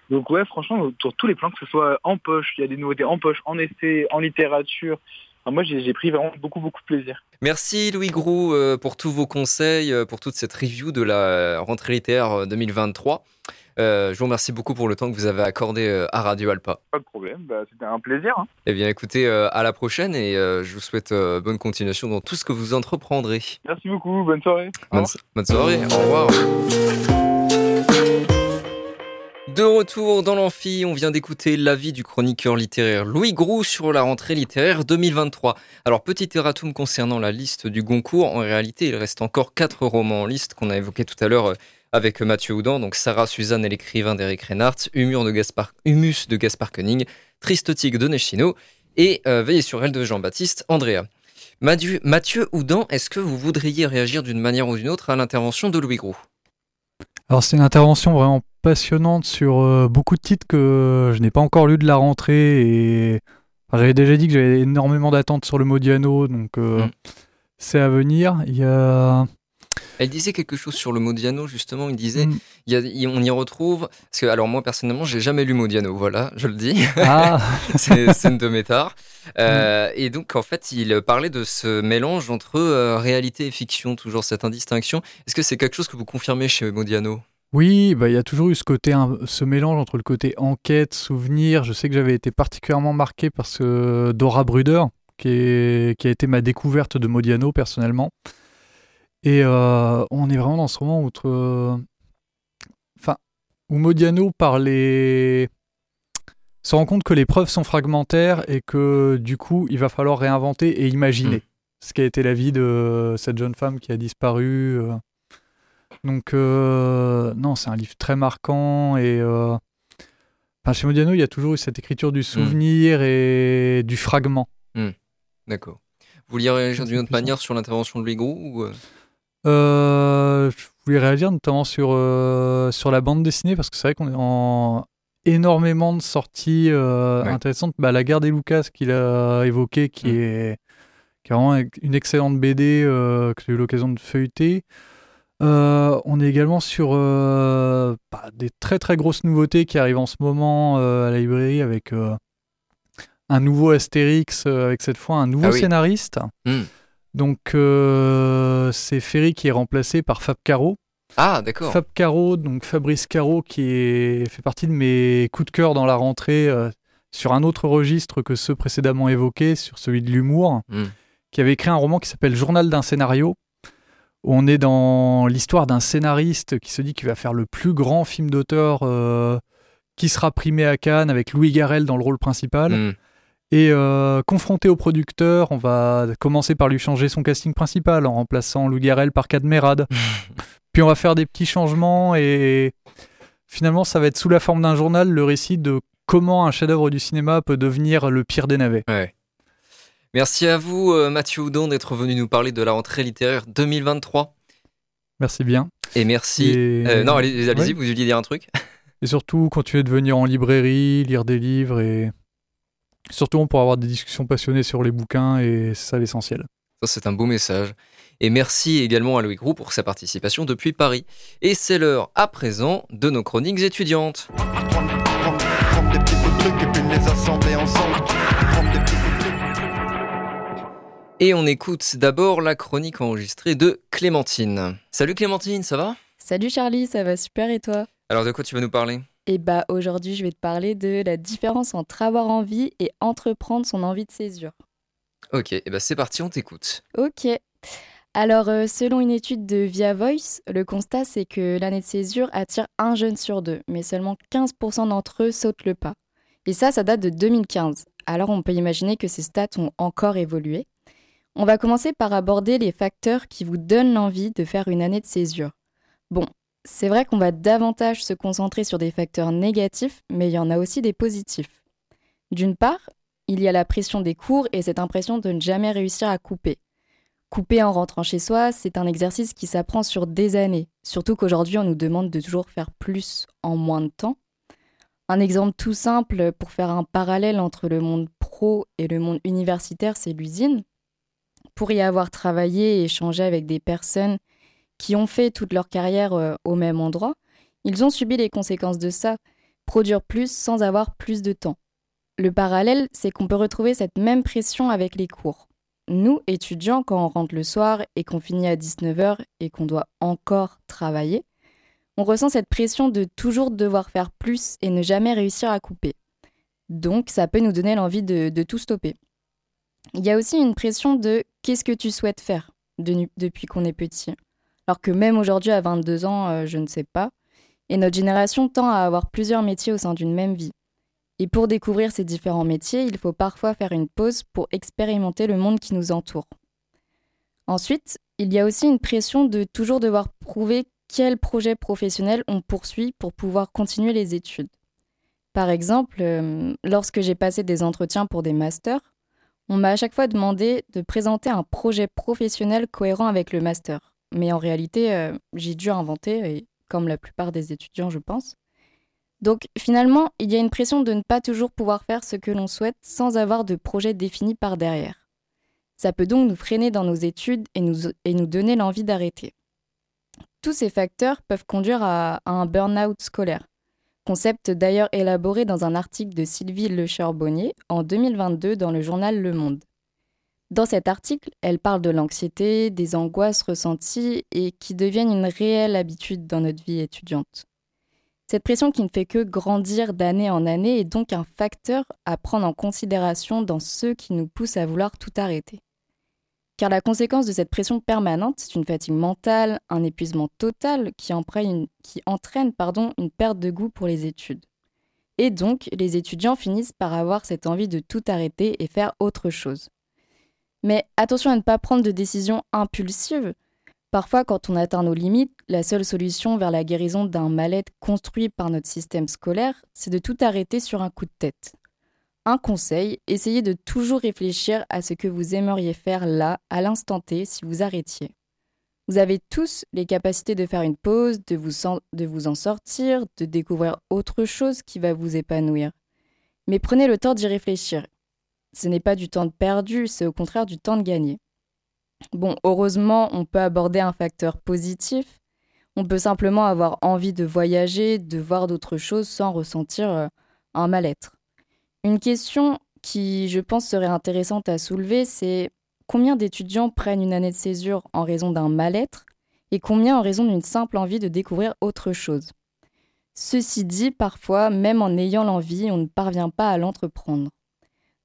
Donc ouais, franchement, sur tous les plans, que ce soit en poche, il y a des nouveautés en poche, en essai, en littérature. Enfin, moi, j'ai pris vraiment beaucoup, beaucoup de plaisir. Merci Louis Grou euh, pour tous vos conseils, euh, pour toute cette review de la rentrée littéraire euh, 2023. Euh, je vous remercie beaucoup pour le temps que vous avez accordé euh, à Radio Alpa. Pas de problème, bah, c'était un plaisir. hein. Eh bien écoutez, euh, à la prochaine et euh, je vous souhaite euh, bonne continuation dans tout ce que vous entreprendrez. Merci beaucoup, bonne soirée. Bonne soirée, au revoir. De retour dans l'amphi, on vient d'écouter l'avis du chroniqueur littéraire Louis Groux sur la rentrée littéraire 2023. Alors, petit erratum concernant la liste du Goncourt, en réalité, il reste encore quatre romans en liste qu'on a évoqués tout à l'heure euh, avec Mathieu Houdan, donc Sarah Suzanne et l'écrivain d'Eric Reinhardt, Humus de Gaspard, Humus de Gaspard Koenig, Triste Tigre de Neschino et euh, Veillez sur elle de Jean-Baptiste Andrea. Mathieu, Mathieu Houdan, est-ce que vous voudriez réagir d'une manière ou d'une autre à l'intervention de Louis Groux? Alors c'est une intervention vraiment passionnante sur euh, beaucoup de titres que je n'ai pas encore lu de la rentrée et enfin, j'avais déjà dit que j'avais énormément d'attentes sur le Modiano donc euh, Mm. c'est à venir. Il y a Elle disait quelque chose sur le Modiano, justement. Il disait, Mm. y a- on y retrouve. Parce que, alors, moi, personnellement, j'ai jamais lu Modiano, voilà, je le dis. ah c'est une de mes tares. Euh, Et donc, en fait, il parlait de ce mélange entre euh, réalité et fiction, toujours cette indistinction. Est-ce que c'est quelque chose que vous confirmez chez Modiano? Oui, bah, il y a toujours eu ce côté, ce mélange entre le côté enquête, souvenir. Je sais que j'avais été particulièrement marqué par ce Dora Bruder, qui, est- qui a été ma découverte de Modiano personnellement. Et euh, on est vraiment dans ce moment où, euh, enfin, où Modiano par les- se rend compte que les preuves sont fragmentaires et que du coup, il va falloir réinventer et imaginer Mm. ce qui a été la vie de cette jeune femme qui a disparu. euh. Donc, euh, non, c'est un livre très marquant. Et euh, enfin, chez Modiano, il y a toujours eu cette écriture du souvenir et du fragment. D'accord. Vous réagir d'une autre manière sur l'intervention de Louis Groux ou, euh, je voulais réagir notamment sur, euh, sur la bande dessinée parce que c'est vrai qu'on est en énormément de sorties euh, Ouais. intéressantes. Bah, la guerre des Lucas qu'il a évoqué, qui, Mm. est, qui est vraiment une excellente BD que j'ai eu l'occasion de feuilleter. On est également sur bah, des très très grosses nouveautés qui arrivent en ce moment à la librairie avec un nouveau Astérix, avec cette fois un nouveau Ah oui. scénariste. Hmm. Donc euh, c'est Ferry qui est remplacé par Fab Caro. Ah, d'accord. Fab Caro, donc Fabrice Caro, qui est, fait partie de mes coups de cœur dans la rentrée euh, sur un autre registre que ceux précédemment évoqués, sur celui de l'humour, Hmm. qui avait écrit un roman qui s'appelle Journal d'un scénario, On est dans l'histoire d'un scénariste qui se dit qu'il va faire le plus grand film d'auteur euh, qui sera primé à Cannes avec Louis Garrel dans le rôle principal. Hmm. Et euh, confronté au producteur, on va commencer par lui changer son casting principal en remplaçant Louis Garrel par Cadmerade. Puis on va faire des petits changements et finalement ça va être sous la forme d'un journal le récit de comment un chef-d'œuvre du cinéma peut devenir le pire des navets. Ouais. Merci à vous, euh, Mathieu Houdon, d'être venu nous parler de la rentrée littéraire 2023. Merci bien. Et merci. Et- Euh, non, allez- allez-y, Ouais. vous vouliez dire un truc? Et surtout, continuer de venir en librairie, lire des livres et surtout on pourra avoir des discussions passionnées sur les bouquins et c'est ça l'essentiel. Ça, c'est un beau message. Et merci également à Loïc Roux pour sa participation depuis Paris. Et c'est l'heure à présent de nos chroniques étudiantes. Et on écoute d'abord la chronique enregistrée de Clémentine. Salut Clémentine, ça va? Salut Charlie, ça va super et toi? Alors de quoi tu vas nous parler? Et bah aujourd'hui je vais te parler de la différence entre avoir envie et entreprendre son envie de césure. Ok, et ben c'est parti, on t'écoute. Ok. Alors euh, selon une étude de Via Voice, le constat c'est que l'année de césure attire un jeune sur deux, mais seulement 15% d'entre eux sautent le pas. Et ça, ça date de 2015. Alors on peut imaginer que ces stats ont encore évolué. On va commencer par aborder les facteurs qui vous donnent l'envie de faire une année de césure. Bon, c'est vrai qu'on va davantage se concentrer sur des facteurs négatifs, mais il y en a aussi des positifs. D'une part, il y a la pression des cours et cette impression de ne jamais réussir à couper. Couper en rentrant chez soi, c'est un exercice qui s'apprend sur des années, surtout qu'aujourd'hui on nous demande de toujours faire plus en moins de temps. Un exemple tout simple pour faire un parallèle entre le monde pro et le monde universitaire, c'est l'usine. Pour y avoir travaillé et échangé avec des personnes qui ont fait toute leur carrière euh, au même endroit, ils ont subi les conséquences de ça, produire plus sans avoir plus de temps. Le parallèle, c'est qu'on peut retrouver cette même pression avec les cours. Nous, étudiants, quand on rentre le soir et qu'on finit à 19h et qu'on doit encore travailler, on ressent cette pression de toujours devoir faire plus et ne jamais réussir à couper. Donc, ça peut nous donner l'envie de, tout stopper. Il y a aussi une pression de qu'est-ce que tu souhaites faire? de- depuis qu'on est petit. Alors que même aujourd'hui, à 22 ans, euh, je ne sais pas. Et notre génération tend à avoir plusieurs métiers au sein d'une même vie. Et pour découvrir ces différents métiers, il faut parfois faire une pause pour expérimenter le monde qui nous entoure. Ensuite, il y a aussi une pression de toujours devoir prouver quel projet professionnel on poursuit pour pouvoir continuer les études. Par exemple, euh, lorsque j'ai passé des entretiens pour des masters, on m'a à chaque fois demandé de présenter un projet professionnel cohérent avec le master. Mais en réalité, euh, j'ai dû inventer, et comme la plupart des étudiants, je pense. Donc finalement, il y a une pression de ne pas toujours pouvoir faire ce que l'on souhaite sans avoir de projet défini par derrière. Ça peut donc nous freiner dans nos études et nous, donner l'envie d'arrêter. Tous ces facteurs peuvent conduire à, à un burn-out scolaire, concept d'ailleurs élaboré dans un article de Sylvie Le Charbonnier en 2022 dans le journal Le Monde. Dans cet article, elle parle de l'anxiété, des angoisses ressenties et qui deviennent une réelle habitude dans notre vie étudiante. Cette pression qui ne fait que grandir d'année en année est donc un facteur à prendre en considération dans ceux qui nous poussent à vouloir tout arrêter. Car la conséquence de cette pression permanente, c'est une fatigue mentale, un épuisement total qui entraîne, une perte de goût pour les études. Et donc, les étudiants finissent par avoir cette envie de tout arrêter et faire autre chose. Mais attention à ne pas prendre de décisions impulsives. Parfois, quand on atteint nos limites, la seule solution vers la guérison d'un mal-être construit par notre système scolaire, c'est de tout arrêter sur un coup de tête. Un conseil, essayez de toujours réfléchir à ce que vous aimeriez faire là, à l'instant T, si vous arrêtiez. Vous avez tous les capacités de faire une pause, de vous, de vous en sortir, de découvrir autre chose qui va vous épanouir. Mais prenez le temps d'y réfléchir. Ce n'est pas du temps perdu, c'est au contraire du temps de gagner. Bon, heureusement, on peut aborder un facteur positif. On peut simplement avoir envie de voyager, de voir d'autres choses sans ressentir euh, un mal-être. Une question qui, je pense, serait intéressante à soulever, c'est combien d'étudiants prennent une année de césure en raison d'un mal-être et combien en raison d'une simple envie de découvrir autre chose? Ceci dit, parfois, même en ayant l'envie, on ne parvient pas à l'entreprendre.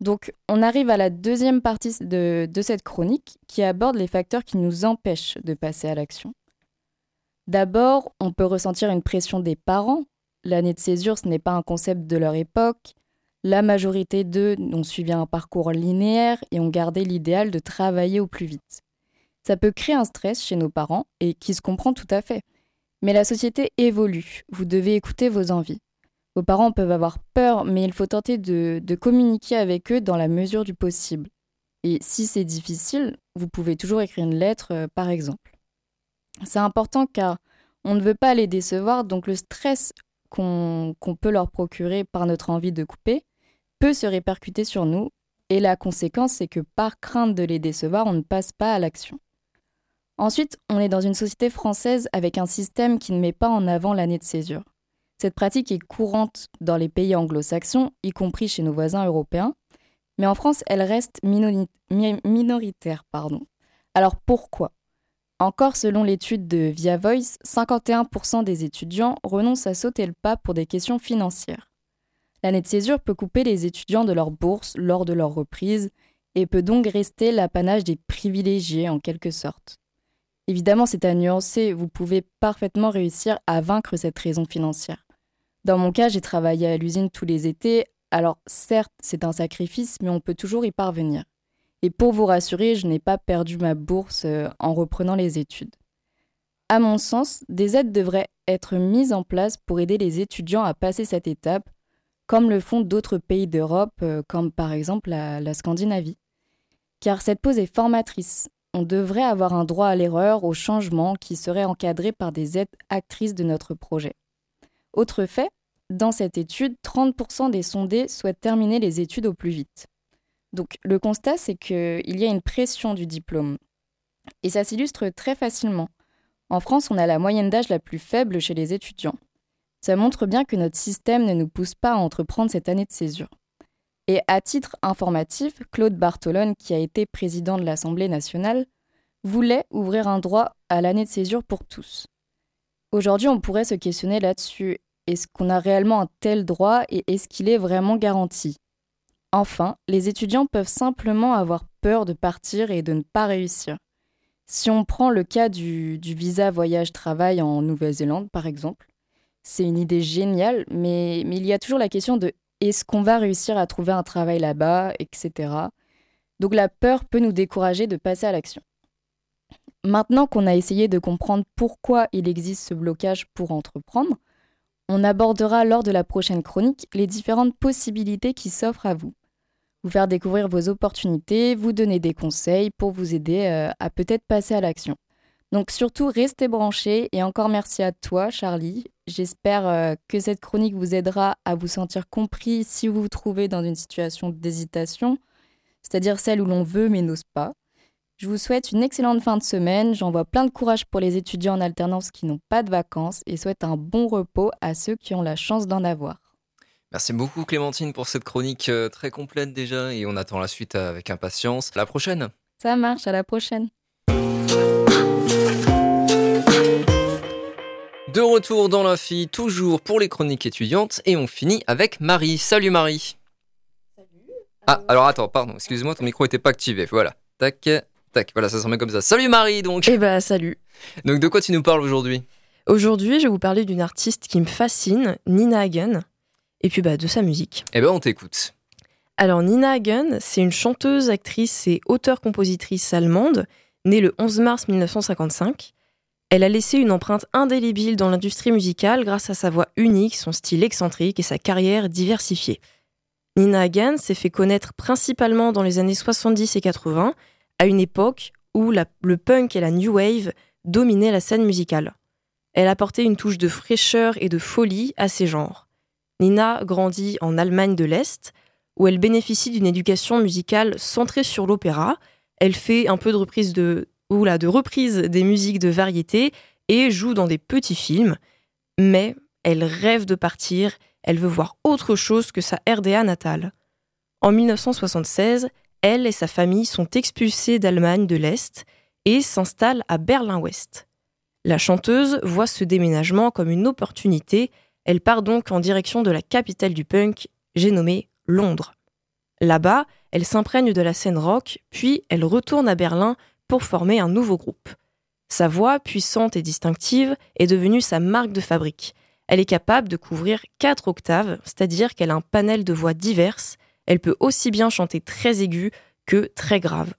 Donc on arrive à la deuxième partie de, cette chronique qui aborde les facteurs qui nous empêchent de passer à l'action. D'abord, on peut ressentir une pression des parents. L'année de césure, ce n'est pas un concept de leur époque. La majorité d'eux ont suivi un parcours linéaire et ont gardé l'idéal de travailler au plus vite. Ça peut créer un stress chez nos parents et qui se comprend tout à fait. Mais la société évolue, vous devez écouter vos envies. Vos parents peuvent avoir peur, mais il faut tenter de, communiquer avec eux dans la mesure du possible. Et si c'est difficile, vous pouvez toujours écrire une lettre, euh, par exemple. C'est important car on ne veut pas les décevoir, donc le stress qu'on peut leur procurer par notre envie de couper peut se répercuter sur nous, et la conséquence c'est que par crainte de les décevoir, on ne passe pas à l'action. Ensuite, on est dans une société française avec un système qui ne met pas en avant l'année de césure. Cette pratique est courante dans les pays anglo-saxons, y compris chez nos voisins européens, mais en France, elle reste minoritaire. Pardon. Alors pourquoi? Encore selon l'étude de Via Voice, 51% des étudiants renoncent à sauter le pas pour des questions financières. L'année de césure peut couper les étudiants de leur bourse lors de leur reprise et peut donc rester l'apanage des privilégiés en quelque sorte. Évidemment, c'est à nuancer, vous pouvez parfaitement réussir à vaincre cette raison financière. Dans mon cas, j'ai travaillé à l'usine tous les étés, alors certes, c'est un sacrifice, mais on peut toujours y parvenir. Et pour vous rassurer, je n'ai pas perdu ma bourse euh, en reprenant les études. À mon sens, des aides devraient être mises en place pour aider les étudiants à passer cette étape, comme le font d'autres pays d'Europe, euh, comme par exemple la, la Scandinavie. Car cette pause est formatrice on devrait avoir un droit à l'erreur, au changement, qui serait encadré par des aides actrices de notre projet. Autre fait, dans cette étude, 30% des sondés souhaitent terminer les études au plus vite. Donc le constat, c'est qu'il y a une pression du diplôme. Et ça s'illustre très facilement. En France, on a la moyenne d'âge la plus faible chez les étudiants. Ça montre bien que notre système ne nous pousse pas à entreprendre cette année de césure. Et à titre informatif, Claude Bartolone, qui a été président de l'Assemblée nationale, voulait ouvrir un droit à l'année de césure pour tous. Aujourd'hui, on pourrait se questionner là-dessus. Est-ce qu'on a réellement un tel droit et est-ce qu'il est vraiment garanti? Enfin, les étudiants peuvent simplement avoir peur de partir et de ne pas réussir. Si on prend le cas du, visa voyage-travail en Nouvelle-Zélande, par exemple, c'est une idée géniale, mais, il y a toujours la question de est-ce qu'on va réussir à trouver un travail là-bas, etc. Donc la peur peut nous décourager de passer à l'action. Maintenant qu'on a essayé de comprendre pourquoi il existe ce blocage pour entreprendre, on abordera lors de la prochaine chronique les différentes possibilités qui s'offrent à vous. Vous faire découvrir vos opportunités, vous donner des conseils pour vous aider euh, à peut-être passer à l'action. Donc surtout, restez branchés et encore merci à toi, Charlie. J'espère euh, que cette chronique vous aidera à vous sentir compris si vous vous trouvez dans une situation d'hésitation, c'est-à-dire celle où l'on veut mais n'ose pas. Je vous souhaite une excellente fin de semaine. J'envoie plein de courage pour les étudiants en alternance qui n'ont pas de vacances et souhaite un bon repos à ceux qui ont la chance d'en avoir. Merci beaucoup Clémentine pour cette chronique euh, très complète déjà et on attend la suite avec impatience. À la prochaine. Ça marche, à la prochaine. De retour dans l'infi, toujours pour les chroniques étudiantes, et on finit avec Marie. Salut Marie. Salut. Ah, alors attends, pardon, excuse-moi, ton micro n'était pas activé. Voilà. Tac, tac, voilà, ça se remet comme ça. Salut Marie, donc. Eh bah, salut. Donc, de quoi tu nous parles aujourd'hui? Aujourd'hui, je vais vous parler d'une artiste qui me fascine, Nina Hagen, et puis bah, de sa musique. Eh ben, on t'écoute. Alors, Nina Hagen, c'est une chanteuse, actrice et auteure-compositrice allemande, née le 11 mars 1955. Elle a laissé une empreinte indélébile dans l'industrie musicale grâce à sa voix unique, son style excentrique et sa carrière diversifiée. Nina Hagen s'est fait connaître principalement dans les années 70 et 80, à une époque où le punk et la new wave dominaient la scène musicale. Elle a apporté une touche de fraîcheur et de folie à ces genres. Nina grandit en Allemagne de l'Est, où elle bénéficie d'une éducation musicale centrée sur l'opéra. Elle fait un peu de reprise de, ou de reprise des musiques de variété et joue dans des petits films, mais elle rêve de partir, elle veut voir autre chose que sa RDA natale. En 1976, elle et sa famille sont expulsées d'Allemagne de l'Est et s'installent à Berlin-Ouest. La chanteuse voit ce déménagement comme une opportunité, elle part donc en direction de la capitale du punk, j'ai nommé Londres. Là-bas, elle s'imprègne de la scène rock, puis elle retourne à Berlin pour former un nouveau groupe. Sa voix, puissante et distinctive, est devenue sa marque de fabrique. Elle est capable de couvrir quatre octaves, c'est-à-dire qu'elle a un panel de voix diverses. Elle peut aussi bien chanter très aigu que très grave.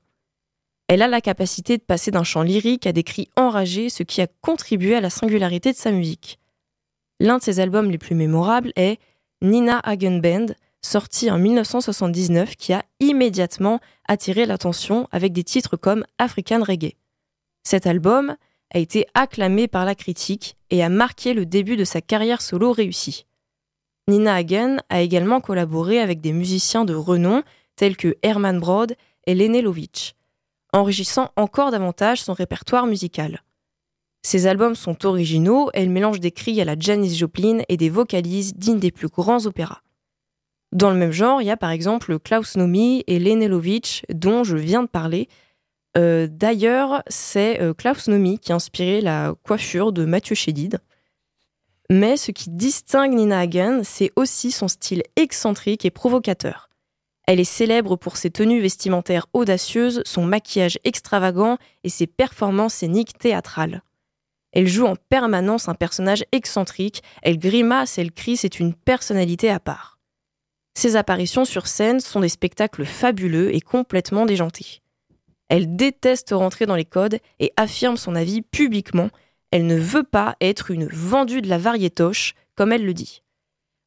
Elle a la capacité de passer d'un chant lyrique à des cris enragés, ce qui a contribué à la singularité de sa musique. L'un de ses albums les plus mémorables est Nina Hagen Band, sorti en 1979, qui a immédiatement attiré l'attention avec des titres comme African Reggae. Cet album a été acclamé par la critique et a marqué le début de sa carrière solo réussie. Nina Hagen a également collaboré avec des musiciens de renom tels que Herman Broad et Lene Lovitch, enrichissant encore davantage son répertoire musical. Ses albums sont originaux, elle mélange des cris à la Janis Joplin et des vocalises dignes des plus grands opéras. Dans le même genre, il y a par exemple Klaus Nomi et Lenelovitch, dont je viens de parler. Euh, d'ailleurs, c'est euh, Klaus Nomi qui a inspiré la coiffure de Mathieu Chédid. Mais ce qui distingue Nina Hagen, c'est aussi son style excentrique et provocateur. Elle est célèbre pour ses tenues vestimentaires audacieuses, son maquillage extravagant et ses performances scéniques théâtrales. Elle joue en permanence un personnage excentrique, elle grimace, elle crie, c'est une personnalité à part. Ses apparitions sur scène sont des spectacles fabuleux et complètement déjantés. Elle déteste rentrer dans les codes et affirme son avis publiquement. Elle ne veut pas être une vendue de la variétoche, comme elle le dit.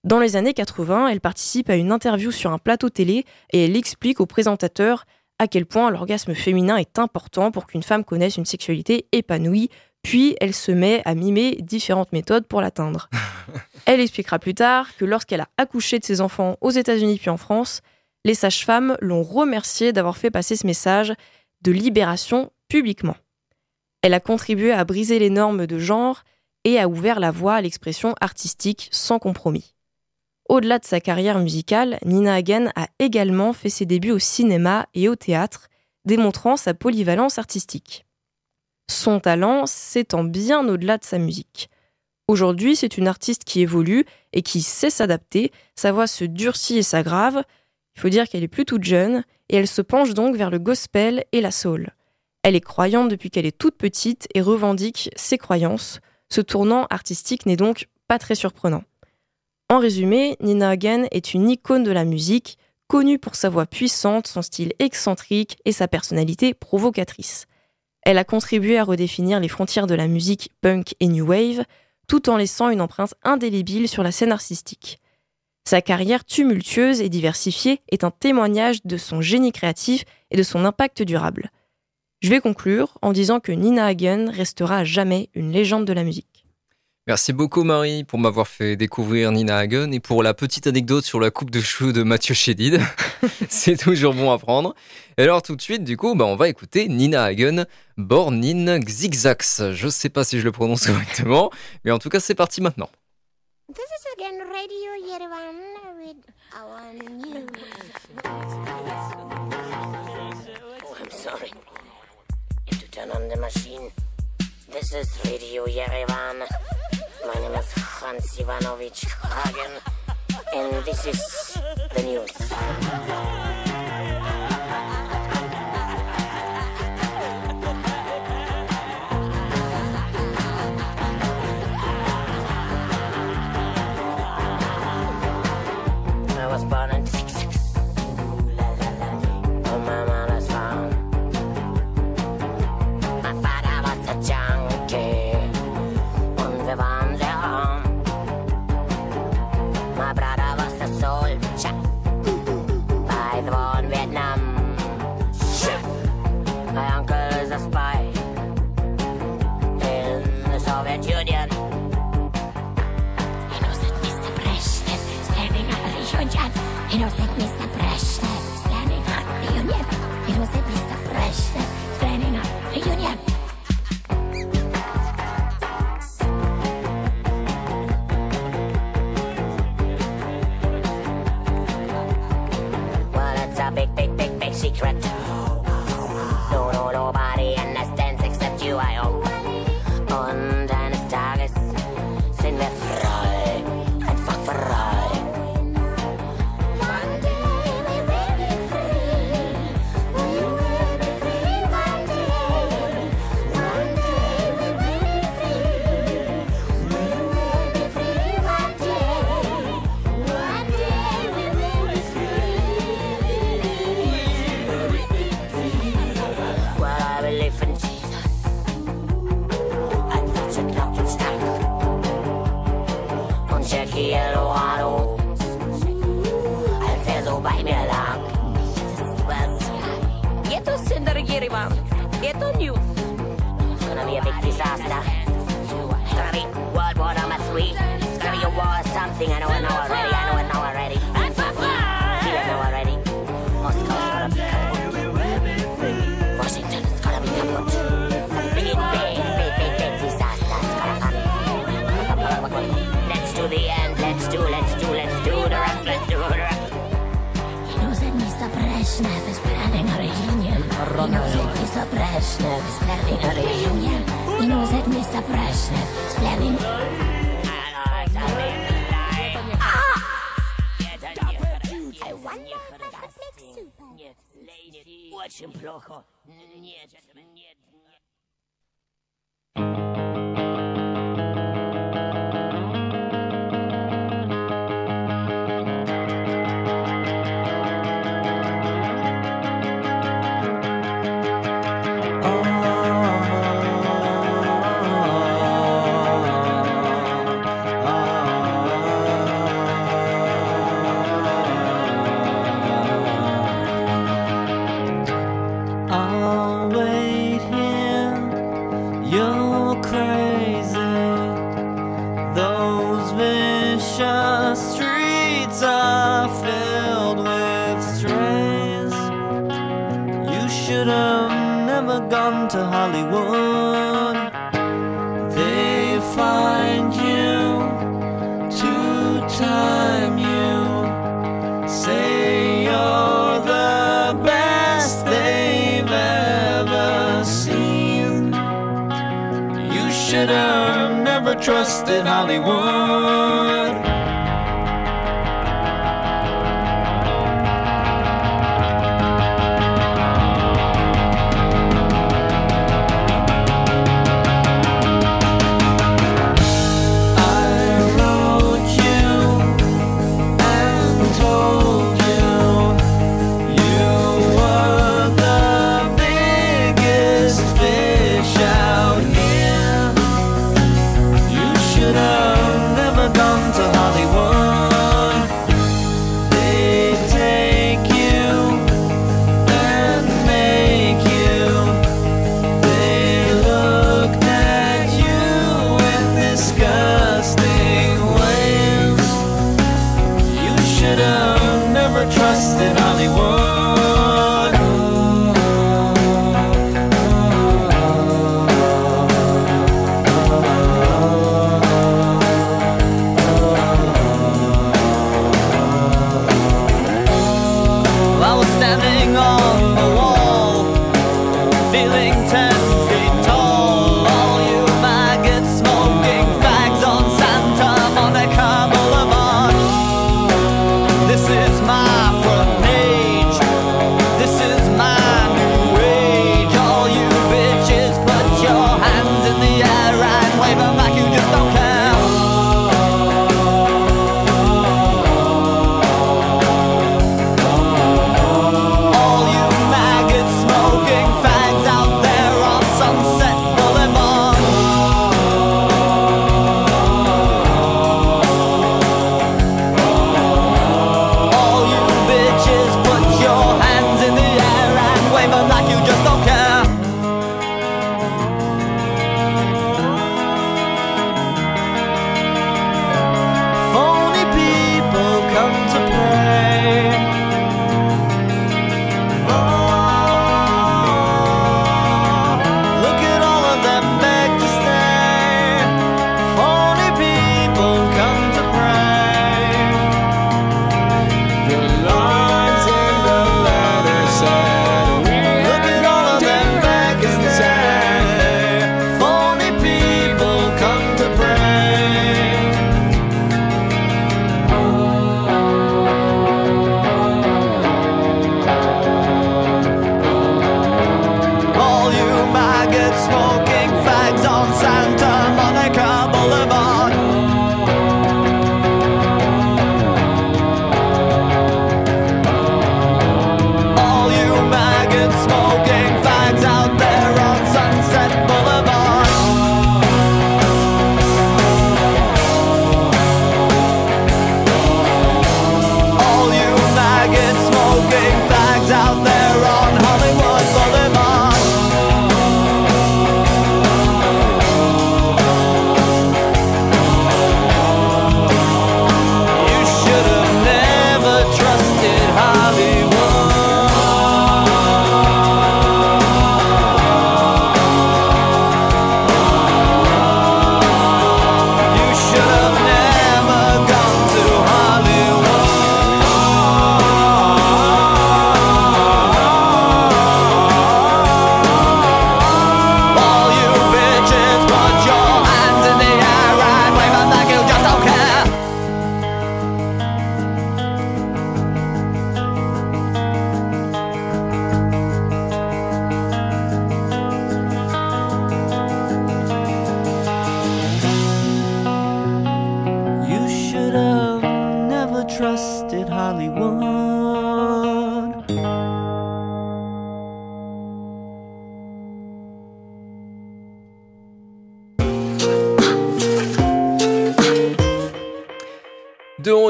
Dans les années 80, elle participe à une interview sur un plateau télé et elle explique au présentateur à quel point l'orgasme féminin est important pour qu'une femme connaisse une sexualité épanouie, puis elle se met à mimer différentes méthodes pour l'atteindre. Elle expliquera plus tard que lorsqu'elle a accouché de ses enfants aux États-Unis puis en France, les sages-femmes l'ont remerciée d'avoir fait passer ce message de libération publiquement. Elle a contribué à briser les normes de genre et a ouvert la voie à l'expression artistique sans compromis. Au-delà de sa carrière musicale, Nina Hagen a également fait ses débuts au cinéma et au théâtre, démontrant sa polyvalence artistique. Son talent s'étend bien au-delà de sa musique. Aujourd'hui, c'est une artiste qui évolue et qui sait s'adapter, sa voix se durcit et s'aggrave. Il faut dire qu'elle est plus toute jeune et elle se penche donc vers le gospel et la soul. Elle est croyante depuis qu'elle est toute petite et revendique ses croyances. Ce tournant artistique n'est donc pas très surprenant. En résumé, Nina Hagen est une icône de la musique, connue pour sa voix puissante, son style excentrique et sa personnalité provocatrice. Elle a contribué à redéfinir les frontières de la musique punk et new wave, tout en laissant une empreinte indélébile sur la scène artistique. Sa carrière tumultueuse et diversifiée est un témoignage de son génie créatif et de son impact durable. Je vais conclure en disant que Nina Hagen restera à jamais une légende de la musique. Merci beaucoup Marie pour m'avoir fait découvrir Nina Hagen et pour la petite anecdote sur la coupe de cheveux de Mathieu Chédid. C'est toujours bon à prendre. Et alors tout de suite, du coup, bah, on va écouter Nina Hagen, Born in Zigzags. Je sais pas si je le prononce correctement, mais en tout cas c'est parti maintenant. This is again Radio Yerevan with our news. Oh, I'm sorry. Turn on the machine. This is Radio Yerevan. My name is Hans Ivanovich Hagen, and this is the news. blocho. Nie, nie, nie. Hollywood.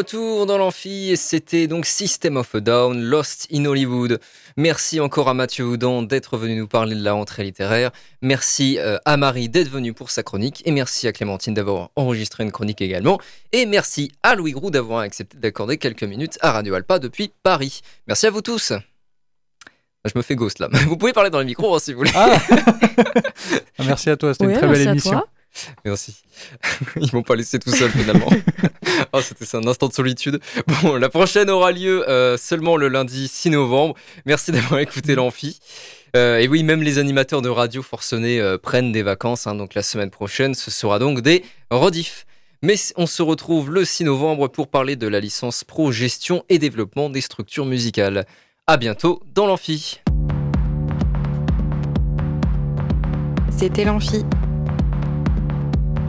Retour dans l'amphi, et c'était donc System of a Down, Lost in Hollywood. Merci encore à Mathieu Houdan d'être venu nous parler de la rentrée littéraire. Merci euh, à Marie d'être venue pour sa chronique. Et merci à Clémentine d'avoir enregistré une chronique également. Et merci à Louis Groux d'avoir accepté d'accorder quelques minutes à Radio Alpa depuis Paris. Merci à vous tous. Je me fais ghost là. Vous pouvez parler dans le micro hein, si vous voulez. Ah Merci à toi, c'était Ouais, une très merci belle à émission. toi. Merci. Ils m'ont pas laissé tout seul finalement. oh, c'était un instant de solitude. Bon, la prochaine aura lieu euh, seulement le lundi 6 novembre. Merci d'avoir écouté l'amphi. Euh, et oui, même les animateurs de radio forcenés euh, prennent des vacances. hein, donc la semaine prochaine, ce sera donc des rediffs. Mais on se retrouve le 6 novembre pour parler de la licence pro gestion et développement des structures musicales. À bientôt dans l'amphi. C'était l'Amphi,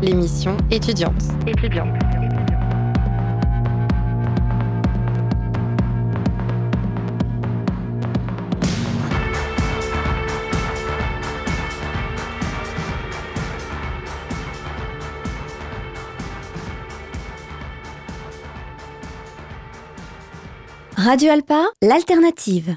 l'émission étudiante. Étudiante. Radio Alpa, l'alternative.